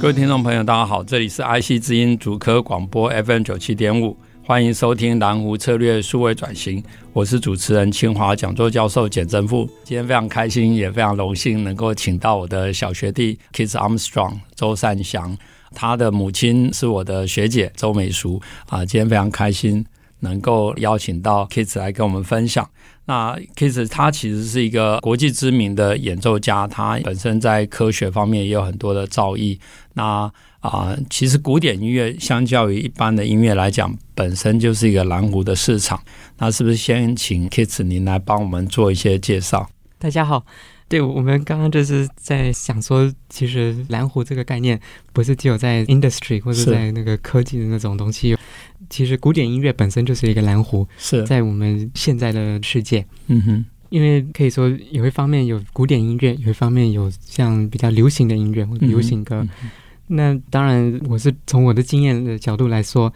各位听众朋友，大家好，这里是 IC 之音主科广播 FM 九七点五，欢迎收听蓝湖策略数位转型，我是主持人清华讲座教授简正富。今天非常开心，也非常荣幸能够请到我的小学弟 Keith Armstrong 周善祥，他的母亲是我的学姐周美淑啊，今天非常开心。能够邀请到 Keith 来跟我们分享。那 Keith 他其实是一个国际知名的演奏家，他本身在科学方面也有很多的造诣。那啊、呃，其实古典音乐相较于一般的音乐来讲，本身就是一个蓝湖的市场。那是不是先请 Keith 您来帮我们做一些介绍？大家好。对，我们刚刚就是在想说，其实蓝湖这个概念不是只有在 industry 或者在那个科技的那种东西，其实古典音乐本身就是一个蓝湖，是在我们现在的世界。嗯哼，因为可以说有一方面有古典音乐，有一方面有像比较流行的音乐或者流行歌。嗯、那当然，我是从我的经验的角度来说，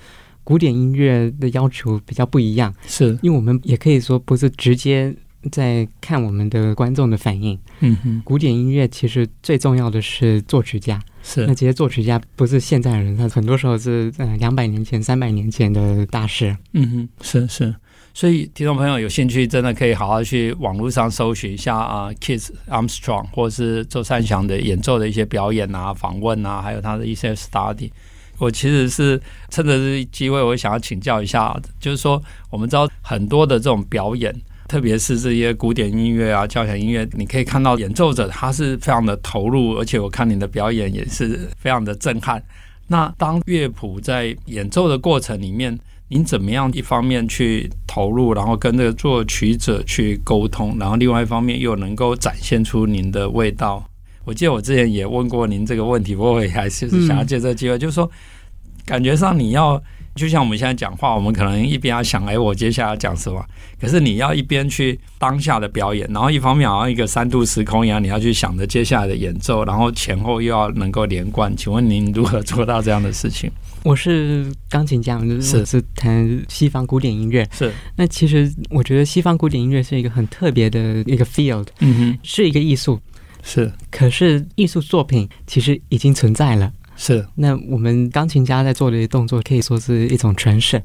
古典音乐的要求比较不一样，是因为我们也可以说不是直接。在看我们的观众的反应。嗯哼，古典音乐其实最重要的是作曲家。是，那这些作曲家不是现在的人，他很多时候是呃两百年前、三百年前的大师。嗯哼，是是。所以听众朋友有兴趣，真的可以好好去网络上搜寻一下啊，Keith Armstrong 或是周善祥的演奏的一些表演啊、访问啊，还有他的一些 study。我其实是趁着这机会，我想要请教一下，就是说我们知道很多的这种表演。特别是这些古典音乐啊、交响音乐，你可以看到演奏者他是非常的投入，而且我看你的表演也是非常的震撼。那当乐谱在演奏的过程里面，您怎么样一方面去投入，然后跟这个作曲者去沟通，然后另外一方面又能够展现出您的味道？我记得我之前也问过您这个问题，不过我也还是想要借这个机会，就是说，感觉上你要。就像我们现在讲话，我们可能一边要想，哎，我接下来要讲什么？可是你要一边去当下的表演，然后一方面好像一个三度时空一样，你要去想着接下来的演奏，然后前后又要能够连贯。请问您如何做到这样的事情？我是钢琴家，就是是弹西方古典音乐。是。那其实我觉得西方古典音乐是一个很特别的一个 field，嗯哼，是一个艺术。是。可是艺术作品其实已经存在了。是，那我们钢琴家在做的动作，可以说是一种诠释，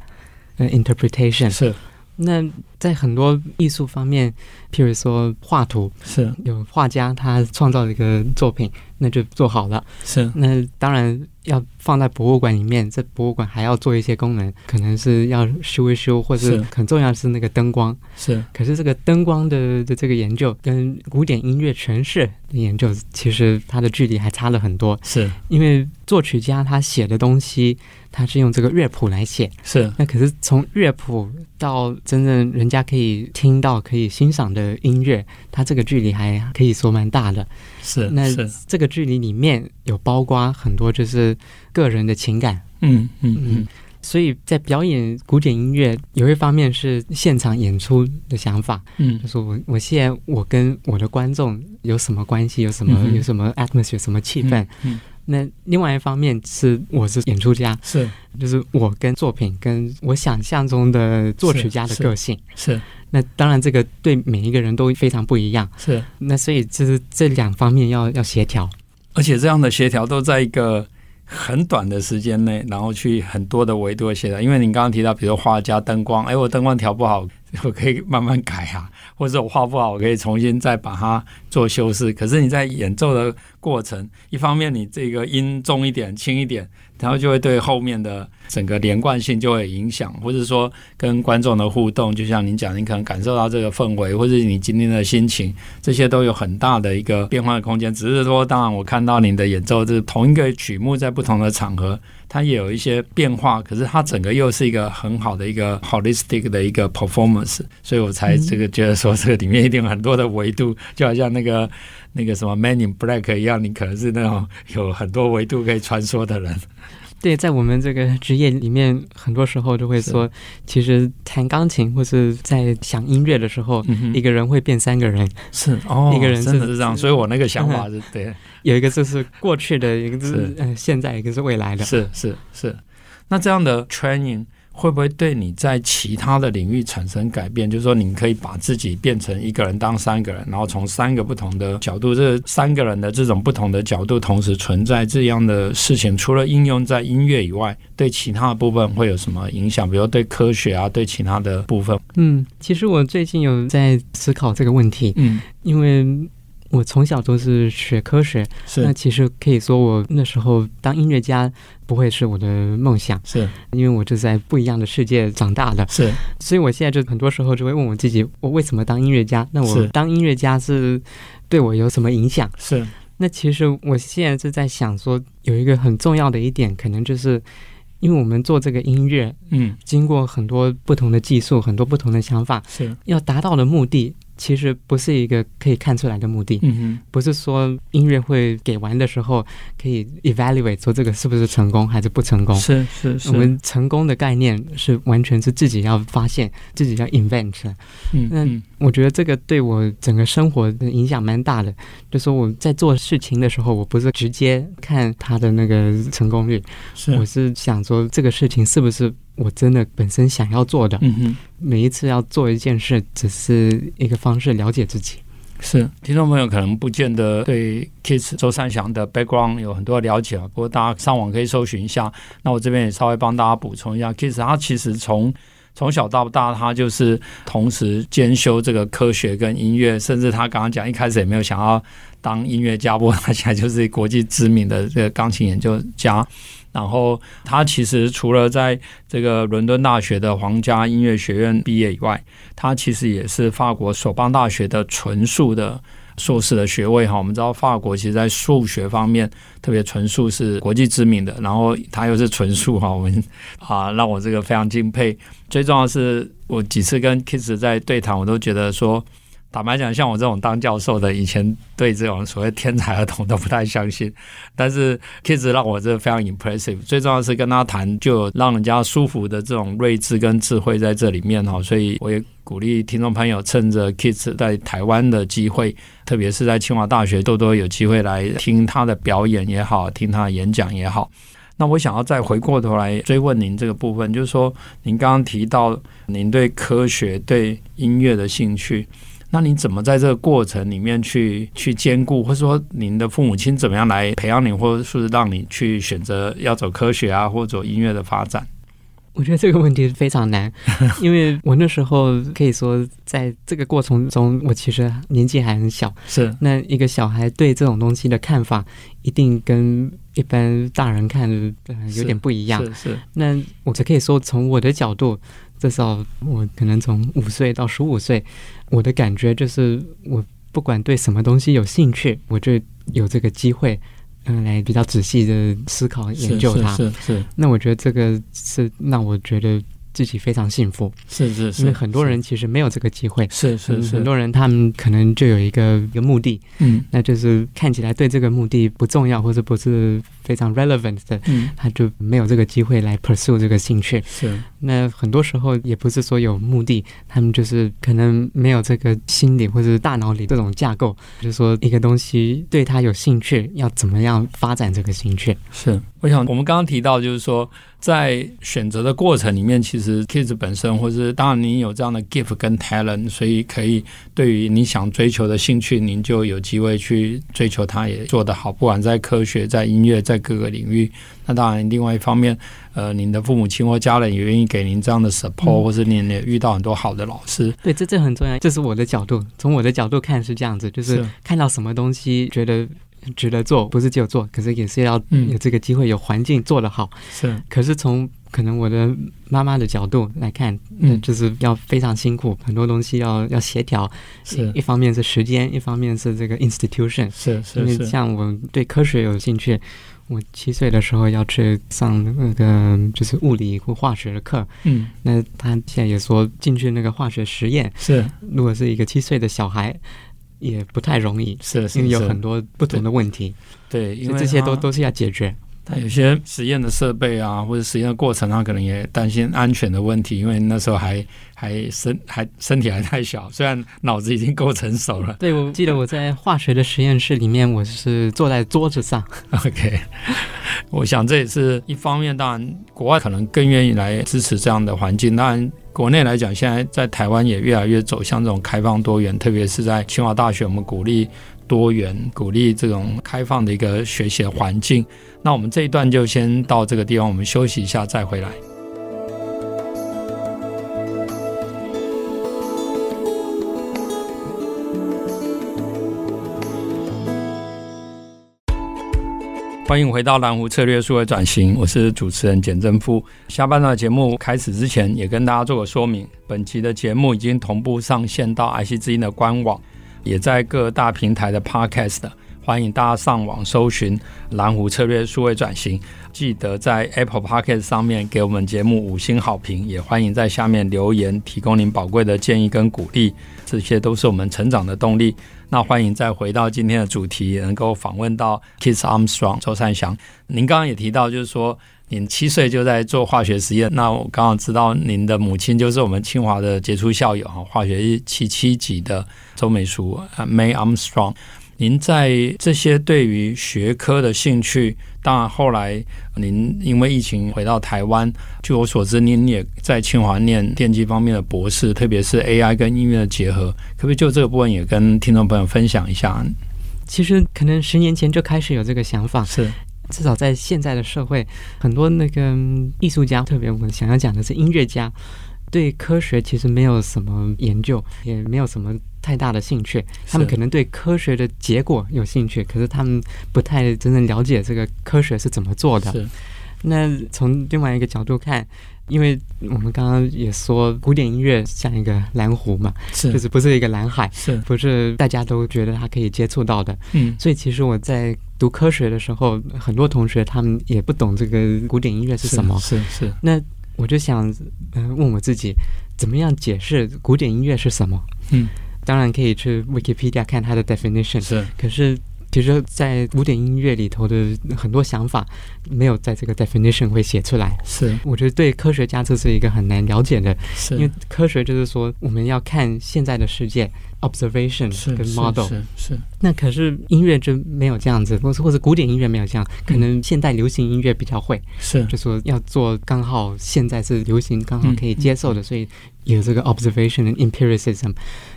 呃，interpretation。是，那在很多艺术方面，譬如说画图，是有画家他创造了一个作品，那就做好了。是，那当然。要放在博物馆里面，这博物馆还要做一些功能，可能是要修一修，或是很重要的是那个灯光。是，可是这个灯光的的这个研究跟古典音乐诠释的研究，其实它的距离还差了很多。是，因为作曲家他写的东西，他是用这个乐谱来写。是，那可是从乐谱到真正人家可以听到、可以欣赏的音乐，它这个距离还可以说蛮大的。是，那这个距离里面有包括很多，就是。个人的情感，嗯嗯嗯，所以在表演古典音乐，有一方面是现场演出的想法，嗯，就是我我现在我跟我的观众有什么关系，有什么、嗯、有什么 atmosphere，什么气氛，嗯，嗯，那另外一方面是我是演出家，是，就是我跟作品跟我想象中的作曲家的个性，是，是，是，那当然这个对每一个人都非常不一样，是，那所以就是这两方面要要协调。而且这样的协调都在一个很短的时间内，然后去很多的维度的协调。因为你刚刚提到，比如说画家灯光，哎，我灯光调不好，我可以慢慢改啊；或者我画不好，我可以重新再把它做修饰。可是你在演奏的过程，一方面你这个音重一点、轻一点。然后就会对后面的整个连贯性就会影响，或者说跟观众的互动，就像您讲，您可能感受到这个氛围，或者你今天的心情，这些都有很大的一个变化的空间。只是说，当然我看到您的演奏，就是同一个曲目在不同的场合，它也有一些变化，可是它整个又是一个很好的一个 holistic 的一个 performance，所以我才这个觉得说这个里面一定有很多的维度，就好像那个那个什么 Man in Black 一样，你可能是那种有很多维度可以穿梭的人。对，在我们这个职业里面，很多时候都会说，其实弹钢琴或是在想音乐的时候，嗯、一个人会变三个人。是哦，一个人是真的是这样，所以我那个想法是、嗯、对。有一个就是过去的，一个是嗯现在，一个是未来的。是是是。那这样的 training。会不会对你在其他的领域产生改变？就是说，你可以把自己变成一个人当三个人，然后从三个不同的角度，这三个人的这种不同的角度同时存在这样的事情，除了应用在音乐以外，对其他的部分会有什么影响？比如对科学啊，对其他的部分？嗯，其实我最近有在思考这个问题。嗯，因为。我从小都是学科学，是。那其实可以说我那时候当音乐家不会是我的梦想，是。因为我就在不一样的世界长大的，是，所以我现在就很多时候就会问我自己，我为什么当音乐家？那我当音乐家是对我有什么影响？是，那其实我现在是在想说，有一个很重要的一点，可能就是因为我们做这个音乐，嗯，经过很多不同的技术，很多不同的想法，是。要达到的目的。其实不是一个可以看出来的目的，嗯哼，不是说音乐会给完的时候可以 evaluate 说这个是不是成功还是不成功，是是是。我们成功的概念是完全是自己要发现，自己要 invent。嗯，那我觉得这个对我整个生活的影响蛮大的。就说我在做事情的时候，我不是直接看他的那个成功率，是我是想说这个事情是不是。我真的本身想要做的，嗯哼，每一次要做一件事，只是一个方式了解自己。是听众朋友可能不见得对 Kiss 周三祥的 background 有很多了解啊，不过大家上网可以搜寻一下。那我这边也稍微帮大家补充一下，Kiss 他其实从从小到大，他就是同时兼修这个科学跟音乐，甚至他刚刚讲一开始也没有想要当音乐家，不过他现在就是国际知名的这个钢琴研究家。然后他其实除了在这个伦敦大学的皇家音乐学院毕业以外，他其实也是法国索邦大学的纯数的硕士的学位哈。我们知道法国其实在数学方面，特别纯数是国际知名的。然后他又是纯数哈，我们啊让我这个非常敬佩。最重要的是，我几次跟 Keith 在对谈，我都觉得说。坦白讲，像我这种当教授的，以前对这种所谓天才儿童都不太相信。但是，Kids 让我这非常 impressive。最重要是跟他谈，就让人家舒服的这种睿智跟智慧在这里面哈。所以我也鼓励听众朋友，趁着 Kids 在台湾的机会，特别是在清华大学，多多有机会来听他的表演也好，听他的演讲也好。那我想要再回过头来追问您这个部分，就是说，您刚刚提到您对科学、对音乐的兴趣。那你怎么在这个过程里面去去兼顾，或者说您的父母亲怎么样来培养你，或者是让你去选择要走科学啊，或者走音乐的发展？我觉得这个问题是非常难，因为我那时候可以说在这个过程中，我其实年纪还很小。是那一个小孩对这种东西的看法，一定跟一般大人看的有点不一样。是是。那我只可以说从我的角度。至少我可能从五岁到十五岁，我的感觉就是，我不管对什么东西有兴趣，我就有这个机会，嗯，来比较仔细的思考研究它。是是，是，是。那我觉得这个是让我觉得。自己非常幸福，是是是，因为很多人其实没有这个机会，是是是，很多人他们可能就有一个一个目的，嗯，那就是看起来对这个目的不重要或者不是非常 relevant 的，嗯，他就没有这个机会来 pursue 这个兴趣，是。那很多时候也不是说有目的，他们就是可能没有这个心理或者大脑里这种架构，就是说一个东西对他有兴趣，要怎么样发展这个兴趣？是。我想我们刚刚提到，就是说在选择的过程里面，其实 Keith 本身，或是当然您有这样的 gift 跟 talent，所以可以对于你想追求的兴趣，您就有机会去追求它，也做得好。不管在科学、在音乐、在各个领域，那当然另外一方面，呃，您的父母亲或家人也愿意给您这样的 support，、嗯、或是您也遇到很多好的老师。对，这这很重要。这是我的角度，从我的角度看是这样子，就是看到什么东西觉得。值得做，不是只有做，可是也是要有这个机会，有环境做得好。是、嗯，可是从可能我的妈妈的角度来看，嗯，就是要非常辛苦，很多东西要要协调。是，一方面是时间，一方面是这个 institution。是是是。因为像我对科学有兴趣，我七岁的时候要去上那个就是物理或化学的课，嗯，那他现在也说进去那个化学实验是，如果是一个七岁的小孩，也不太容易，是，是，因为有很多不同的问题，对，因为这些都都是要解决。他有些实验的设备啊，或者实验的过程，他可能也担心安全的问题，因为那时候还还身还身体还太小，虽然脑子已经够成熟了。对，我记得我在化学的实验室里面，我是坐在桌子上。OK，我想这也是一方面，当然国外可能更愿意来支持这样的环境。当然国内来讲，现在在台湾也越来越走向这种开放多元，特别是在清华大学，我们鼓励。多元鼓励这种开放的一个学习的环境。那我们这一段就先到这个地方，我们休息一下再回来。欢迎回到蓝湖策略数位转型，我是主持人简正夫。下半段节目开始之前，也跟大家做个说明：本期的节目已经同步上线到 IC 之音的官网。也在各大平台的 Podcast，欢迎大家上网搜寻蓝湖策略数位转型。记得在 Apple Podcast 上面给我们节目五星好评，也欢迎在下面留言，提供您宝贵的建议跟鼓励，这些都是我们成长的动力。那欢迎再回到今天的主题，能够访问到 Keith Armstrong 周善祥。您刚刚也提到，就是说。您七岁就在做化学实验，那我刚好知道您的母亲就是我们清华的杰出校友哈，化学七七级的周美淑 May Armstrong。您在这些对于学科的兴趣，当然后来您因为疫情回到台湾，据我所知，您也在清华念电机方面的博士，特别是 AI 跟音乐的结合，可不可以就这个部分也跟听众朋友分享一下？其实可能十年前就开始有这个想法，是。至少在现在的社会，很多那个艺术家，特别我们想要讲的是音乐家，对科学其实没有什么研究，也没有什么太大的兴趣。他们可能对科学的结果有兴趣，可是他们不太真正了解这个科学是怎么做的。那从另外一个角度看，因为我们刚刚也说，古典音乐像一个蓝湖嘛，是就是不是一个蓝海，是不是大家都觉得它可以接触到的？嗯，所以其实我在读科学的时候，很多同学他们也不懂这个古典音乐是什么，是是，是。那我就想，嗯、呃，问我自己，怎么样解释古典音乐是什么？嗯，当然可以去 Wikipedia 看它的 definition，是，可是。其实，在古典音乐里头的很多想法，没有在这个 definition 会写出来。是，我觉得对科学家这是一个很难了解的。是，因为科学就是说，我们要看现在的世界，observation 跟 model 是。是，是，是。那可是音乐就没有这样子，或是或者古典音乐没有这样，可能现代流行音乐比较会。是，就说要做刚好现在是流行，刚好可以接受的，嗯、所以。有这个 observation and empiricism，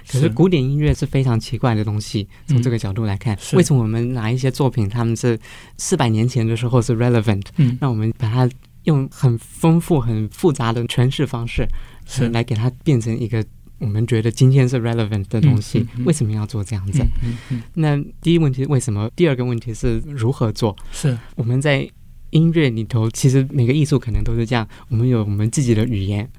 可是古典音乐是非常奇怪的东西。从这个角度来看，为什么我们拿一些作品，他们是四百年前的时候是 relevant，嗯，那我们把它用很丰富、很复杂的诠释方式，是来给它变成一个我们觉得今天是 relevant 的东西？为什么要做这样子？那第一问题是为什么？第二个问题是如何做？是我们在音乐里头，其实每个艺术可能都是这样，我们有我们自己的语言。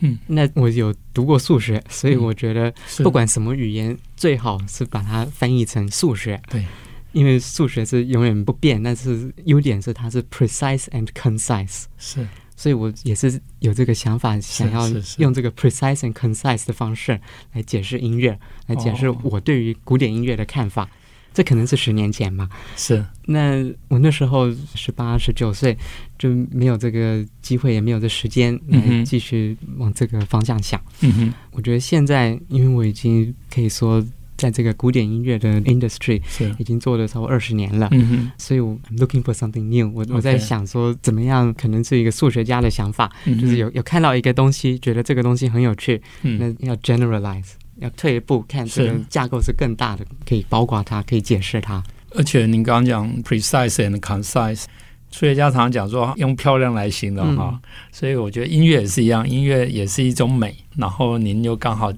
嗯，那我有读过数学，所以我觉得不管什么语言，最好是把它翻译成数学。对，因为数学是永远不变，但是优点是它是 precise and concise。是，所以我也是有这个想法，想要用这个 precise and concise 的方式来解释音乐，来解释我对于古典音乐的看法。这可能是十年前嘛？是。那我那时候十八、十九岁，就没有这个机会，也没有这时间来继续往这个方向想。嗯哼。我觉得现在，因为我已经可以说，在这个古典音乐的 industry 已经做了超过二十年了。所以我 I'm looking for something new。我我在想说，怎么样可能是一个数学家的想法，就是有有看到一个东西，觉得这个东西很有趣，那要 generalize。要退一步看，这个架构是更大的，可以包括它，可以解释它。而且您刚刚讲 precise and concise，数学家常常讲说用漂亮来形容哈，嗯、所以我觉得音乐也是一样，音乐也是一种美。然后您又刚好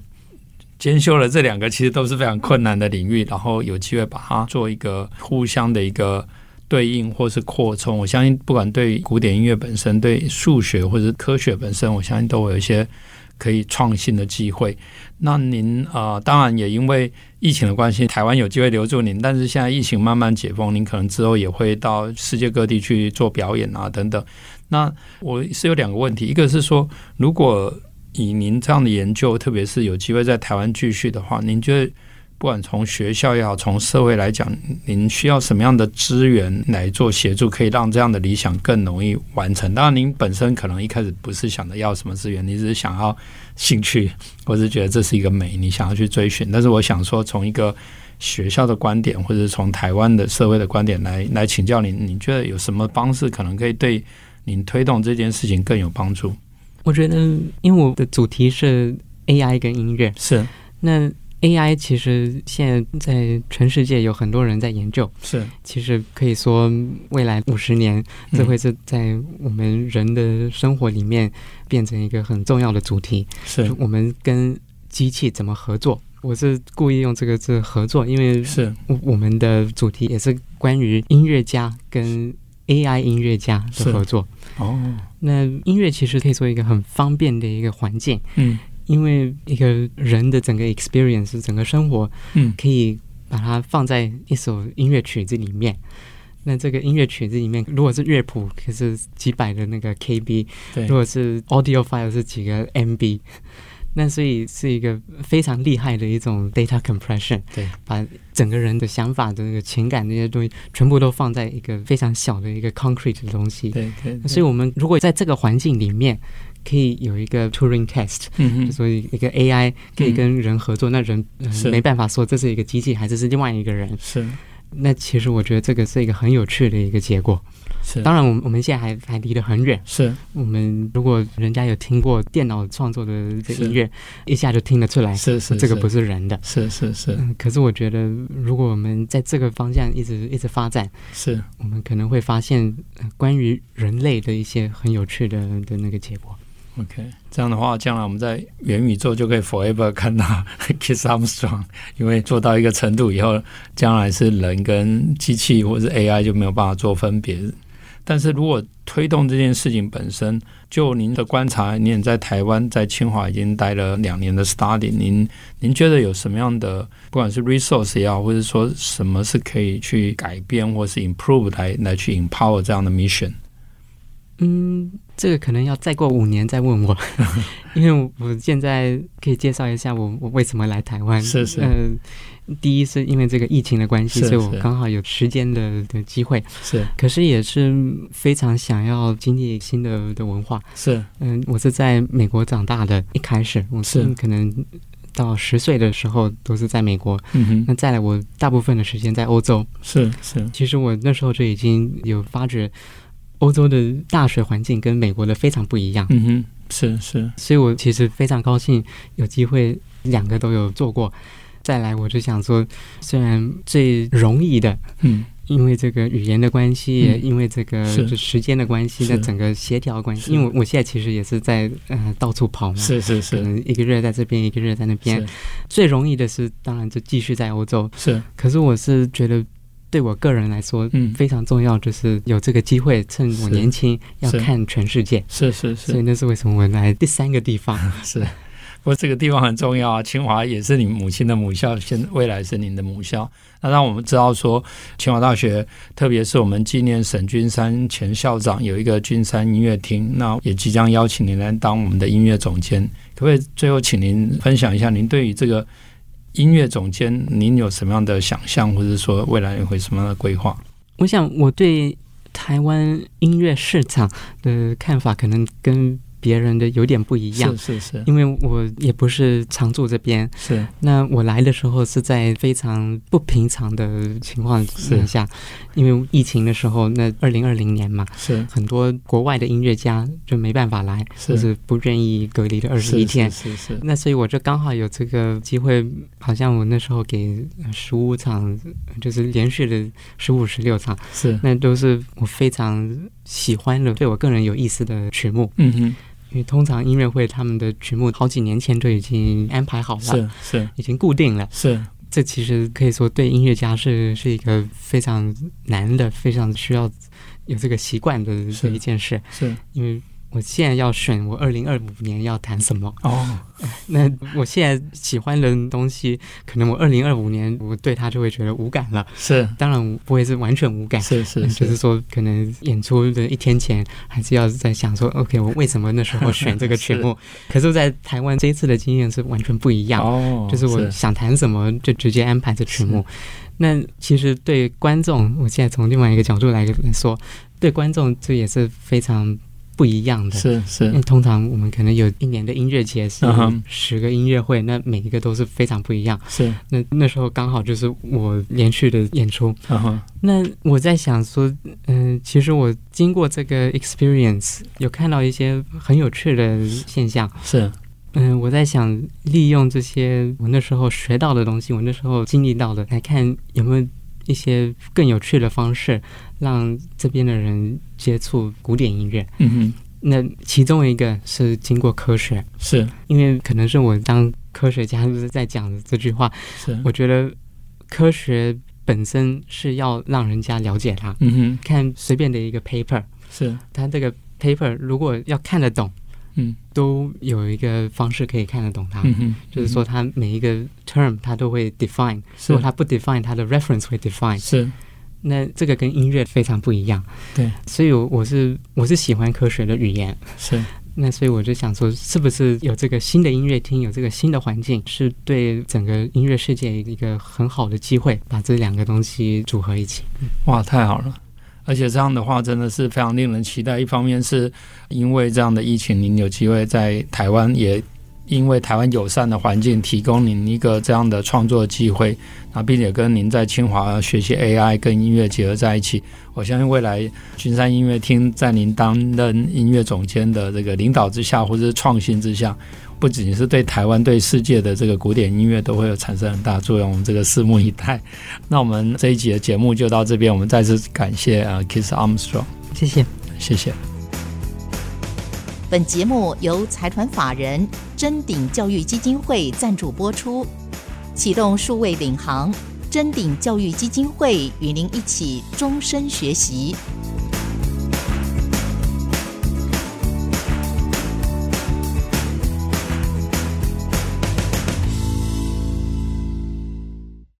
兼修了这两个，其实都是非常困难的领域，然后有机会把它做一个互相的一个对应或是扩充。我相信，不管对古典音乐本身，对数学或者科学本身，我相信都会有一些。可以创新的机会。那您啊、呃，当然也因为疫情的关系，台湾有机会留住您，但是现在疫情慢慢解封，您可能之后也会到世界各地去做表演啊等等。那我是有两个问题，一个是说，如果以您这样的研究，特别是有机会在台湾继续的话，您觉得？不管从学校也好，从社会来讲，您需要什么样的资源来做协助，可以让这样的理想更容易完成？当然，您本身可能一开始不是想着要什么资源，你只是想要兴趣，或是觉得这是一个美，你想要去追寻。但是，我想说，从一个学校的观点，或者从台湾的社会的观点来来请教您，你觉得有什么方式可能可以对您推动这件事情更有帮助？我觉得，因为我的主题是 AI 跟音乐，是那。AI 其实现在在全世界有很多人在研究，是其实可以说未来五十年，这会是在我们人的生活里面变成一个很重要的主题。是我们跟机器怎么合作？我是故意用这个字“合作”，因为是我们的主题也是关于音乐家跟 AI 音乐家的合作。哦，那音乐其实可以做一个很方便的一个环境。嗯。因为一个人的整个 experience，整个生活，嗯，可以把它放在一首音乐曲子里面。那这个音乐曲子里面，如果是乐谱，可是几百的那个 KB；对，如果是 audio file，是几个 MB。那所以是一个非常厉害的一种 data compression。对，把整个人的想法的那个情感那些东西，全部都放在一个非常小的一个 concrete 的东西。对对。所以我们如果在这个环境里面。可以有一个 Turing test，嗯，所以一个 AI 可以跟人合作，嗯、那人、呃、没办法说这是一个机器还是是另外一个人。是，那其实我觉得这个是一个很有趣的一个结果。是，当然我们我们现在还还离得很远。是，我们如果人家有听过电脑创作的这音乐，一下就听得出来，是是，这个不是人的。是是是、嗯。可是我觉得，如果我们在这个方向一直一直发展，是我们可能会发现关于人类的一些很有趣的的那个结果。OK，这样的话，将来我们在元宇宙就可以 forever 看到 Kiss Armstrong，因为做到一个程度以后，将来是人跟机器或是 AI 就没有办法做分别。但是如果推动这件事情本身，就您的观察，您也在台湾在清华已经待了两年的 study，您您觉得有什么样的，不管是 resource 也好，或者说什么是可以去改变或是 improve 来来去 empower 这样的 mission？嗯，这个可能要再过五年再问我，因为我现在可以介绍一下我我为什么来台湾。是是，呃，第一是因为这个疫情的关系，所以我刚好有时间的的机会。是，可是也是非常想要经历新的的文化。是，嗯、呃，我是在美国长大的，一开始我是可能到十岁的时候都是在美国。嗯哼，那再来我大部分的时间在欧洲。是是，其实我那时候就已经有发觉。欧洲的大学环境跟美国的非常不一样。嗯哼，是是，所以我其实非常高兴有机会两个都有做过。再来，我就想说，虽然最容易的，嗯，因为这个语言的关系，嗯、因为这个时间的关系，那整个协调关系，因为我现在其实也是在呃到处跑嘛，是是是，可能一个月在这边，一个月在那边。最容易的是，当然就继续在欧洲。是，可是我是觉得。对我个人来说，嗯，非常重要，就是有这个机会，趁我年轻，要看全世界。是是是，所以那是为什么我来第三个地方。是，不过这个地方很重要啊。清华也是你母亲的母校，现未来是您的母校。那让我们知道说，清华大学，特别是我们纪念沈君山前校长，有一个君山音乐厅，那也即将邀请您来当我们的音乐总监。可不可以最后请您分享一下您对于这个？音乐总监，您有什么样的想象，或者说未来会什么样的规划？我想，我对台湾音乐市场的看法，可能跟。别人的有点不一样，是是是，因为我也不是常住这边，是。那我来的时候是在非常不平常的情况之下，因为疫情的时候，那二零二零年嘛，是。很多国外的音乐家就没办法来，是。就是不愿意隔离的二十一天，是是，是是。那所以我就刚好有这个机会，好像我那时候给十五场，就是连续的十五十六场，是，那都是我非常喜欢的，对我个人有意思的曲目，嗯哼。因为通常音乐会他们的曲目好几年前就已经安排好了，是是，已经固定了。是，这其实可以说对音乐家是是一个非常难的、非常需要有这个习惯的这一件事。是，因为我现在要选我二零二五年要谈什么哦。那我现在喜欢的东西，可能我二零二五年我对他就会觉得无感了。是，当然不会是完全无感。是是，是，就是说可能演出的一天前，还是要在想说，OK，我为什么那时候选这个曲目？是，可是，在台湾这一次的经验是完全不一样。哦，就是我想谈什么就直接安排这曲目。那其实对观众，我现在从另外一个角度来说，对观众这也是非常。不一样的，是是，因为通常我们可能有一年的音乐节是十个音乐会，那每一个都是非常不一样。是，那那时候刚好就是我连续的演出。那我在想说，嗯，其实我经过这个 experience，有看到一些很有趣的现象。是，嗯，我在想利用这些我那时候学到的东西，我那时候经历到的，来看有没有。一些更有趣的方式，让这边的人接触古典音乐。嗯哼，那其中一个是经过科学，是因为可能是我当科学家就是在讲的这句话。是，我觉得科学本身是要让人家了解它。嗯哼，看随便的一个 paper，是它这个 paper 如果要看得懂。嗯，都有一个方式可以看得懂它，嗯，就是说它每一个 term 它都会 define，如果它不 define，它的 reference 会 define，是，那这个跟音乐非常不一样，对，所以我我是我是喜欢科学的语言，是，那所以我就想说，是不是有这个新的音乐厅，有这个新的环境，是对整个音乐世界一个很好的机会，把这两个东西组合一起，哇，太好了。而且这样的话真的是非常令人期待。一方面是因为这样的疫情，您有机会在台湾，也因为台湾友善的环境，提供您一个这样的创作机会。那并且跟您在清华学习 AI 跟音乐结合在一起，我相信未来君山音乐厅在您担任音乐总监的这个领导之下，或者是创新之下。不仅是对台湾、对世界的这个古典音乐都会有产生很大作用，我们这个拭目以待。那我们这一集的节目就到这边，我们再次感谢啊，Keith Armstrong，谢谢，谢谢。本节目由财团法人臻鼎教育基金会赞助播出，启动数位领航，臻鼎教育基金会与您一起终身学习。